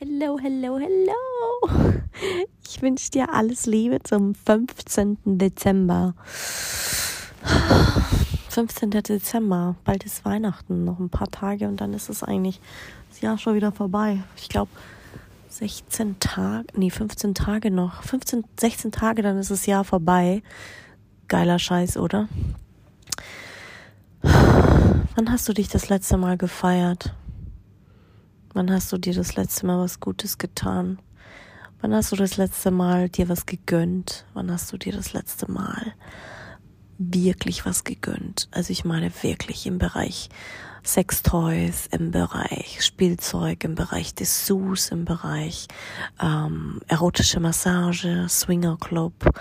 Hello, hello, hello. Ich wünsche dir alles Liebe zum 15. Dezember. 15. Dezember, bald ist Weihnachten, noch ein paar Tage und dann ist es eigentlich das Jahr schon wieder vorbei. Ich glaube 16 Tage, nee, 15 Tage noch. 15, 16 Tage, dann ist das Jahr vorbei. Geiler Scheiß, oder? Wann hast du dich das letzte Mal gefeiert? Wann hast du dir das letzte Mal was Gutes getan? Wann hast du das letzte Mal dir was gegönnt? Wann hast du dir das letzte Mal wirklich was gegönnt? Also ich meine wirklich im Bereich Sextoys, im Bereich Spielzeug, im Bereich Dessous, im Bereich ähm, erotische Massage, Swingerclub,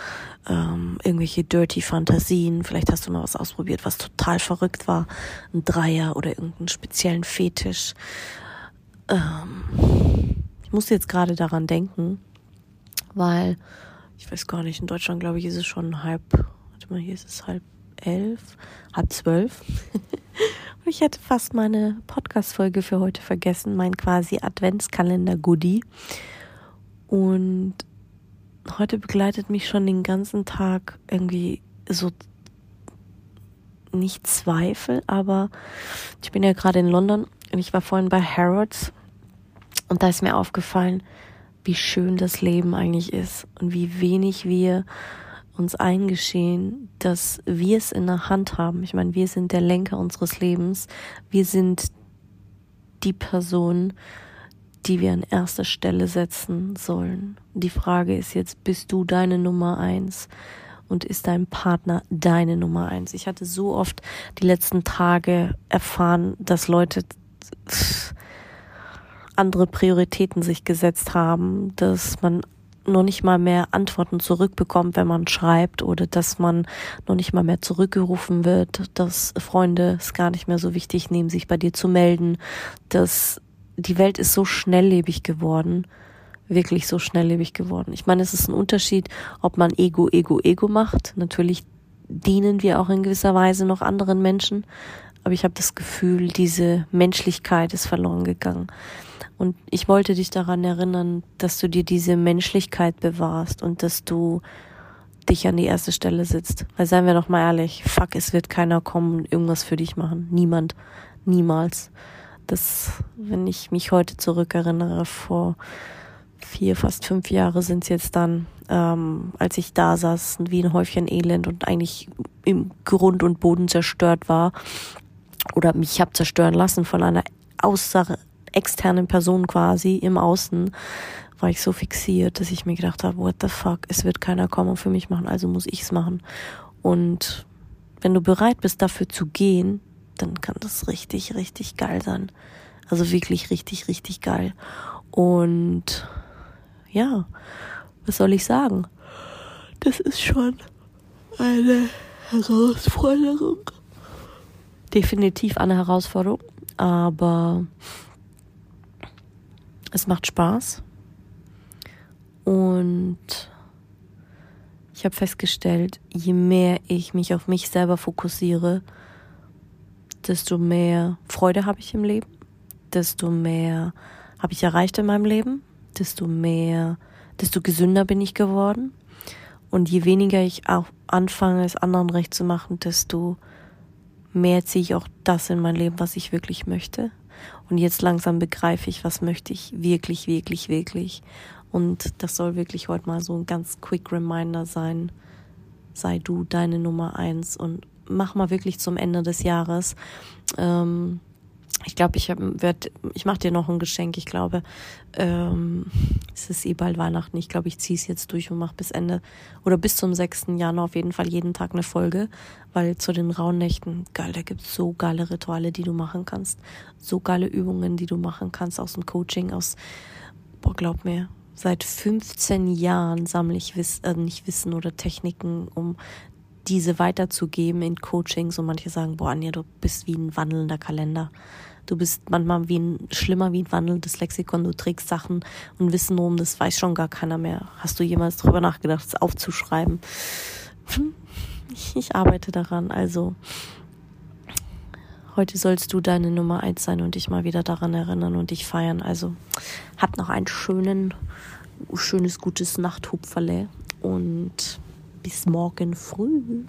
ähm, irgendwelche dirty Fantasien. Vielleicht hast du mal was ausprobiert, was total verrückt war, ein Dreier oder irgendeinen speziellen Fetisch. Ähm, ich musste jetzt gerade daran denken, weil ich weiß gar nicht, in Deutschland glaube ich ist es schon halb, warte mal, hier ist es halb elf, halb zwölf. ich hätte fast meine Podcast-Folge für heute vergessen, mein quasi Adventskalender-Goodie. Und heute begleitet mich schon den ganzen Tag irgendwie so nicht Zweifel, aber ich bin ja gerade in London und ich war vorhin bei Harrods und da ist mir aufgefallen, wie schön das Leben eigentlich ist und wie wenig wir uns eingestehen, dass wir es in der Hand haben. Ich meine, wir sind der Lenker unseres Lebens. Wir sind die Person, die wir an erster Stelle setzen sollen. Die Frage ist jetzt, bist du deine Nummer eins? Und ist dein Partner deine Nummer eins? Ich hatte so oft die letzten Tage erfahren, dass Leute andere Prioritäten sich gesetzt haben, dass man noch nicht mal mehr Antworten zurückbekommt, wenn man schreibt oder dass man noch nicht mal mehr zurückgerufen wird, dass Freunde es gar nicht mehr so wichtig nehmen, sich bei dir zu melden, dass die Welt ist so schnelllebig geworden, wirklich so schnelllebig geworden. Ich meine, es ist ein Unterschied, ob man Ego, Ego, Ego macht. Natürlich dienen wir auch in gewisser Weise noch anderen Menschen, aber ich habe das Gefühl, diese Menschlichkeit ist verloren gegangen. Und ich wollte dich daran erinnern, dass du dir diese Menschlichkeit bewahrst und dass du dich an die erste Stelle sitzt. Weil seien wir doch mal ehrlich, fuck, es wird keiner kommen und irgendwas für dich machen. Niemand. Niemals. Das, wenn ich mich heute zurückerinnere, vor vier, fast fünf Jahre sind es jetzt dann, ähm, als ich da saß, wie ein Häufchen Elend und eigentlich im Grund und Boden zerstört war oder mich hab zerstören lassen von einer Aussage, externen Person quasi im Außen war ich so fixiert, dass ich mir gedacht habe, what the fuck, es wird keiner kommen und für mich machen, also muss ich es machen. Und wenn du bereit bist, dafür zu gehen, dann kann das richtig, richtig geil sein. Also wirklich richtig, richtig geil. Und ja, was soll ich sagen? Das ist schon eine Herausforderung. Definitiv eine Herausforderung, aber es macht Spaß. Und ich habe festgestellt, je mehr ich mich auf mich selber fokussiere, desto mehr Freude habe ich im Leben, desto mehr habe ich erreicht in meinem Leben, desto mehr, desto gesünder bin ich geworden. Und je weniger ich auch anfange, es anderen recht zu machen, desto mehr ziehe ich auch das in mein Leben, was ich wirklich möchte. Und jetzt langsam begreife ich, was möchte ich wirklich, wirklich, wirklich. Und das soll wirklich heute mal so ein ganz quick Reminder sein. Sei du deine Nummer eins und mach mal wirklich zum Ende des Jahres ähm, ich glaube, ich werde, ich mache dir noch ein Geschenk. Ich glaube, ähm, es ist eh bald Weihnachten. Ich glaube, ich ziehe es jetzt durch und mache bis Ende oder bis zum 6. Januar auf jeden Fall jeden Tag eine Folge, weil zu den rauen Nächten, geil, da gibt's so geile Rituale, die du machen kannst, so geile Übungen, die du machen kannst aus dem Coaching, aus, boah, glaub mir, Seit 15 Jahren sammle ich Wiss äh, nicht Wissen oder Techniken, um diese weiterzugeben in Coachings. Und manche sagen, boah, Anja, du bist wie ein wandelnder Kalender. Du bist manchmal wie ein, schlimmer wie ein wandelndes Lexikon. Du trägst Sachen und Wissen rum, das weiß schon gar keiner mehr. Hast du jemals darüber nachgedacht, es aufzuschreiben? Ich arbeite daran. Also, heute sollst du deine Nummer eins sein und dich mal wieder daran erinnern und dich feiern. Also, hab noch einen schönen, schönes, gutes Nachthupferle und bis morgen früh.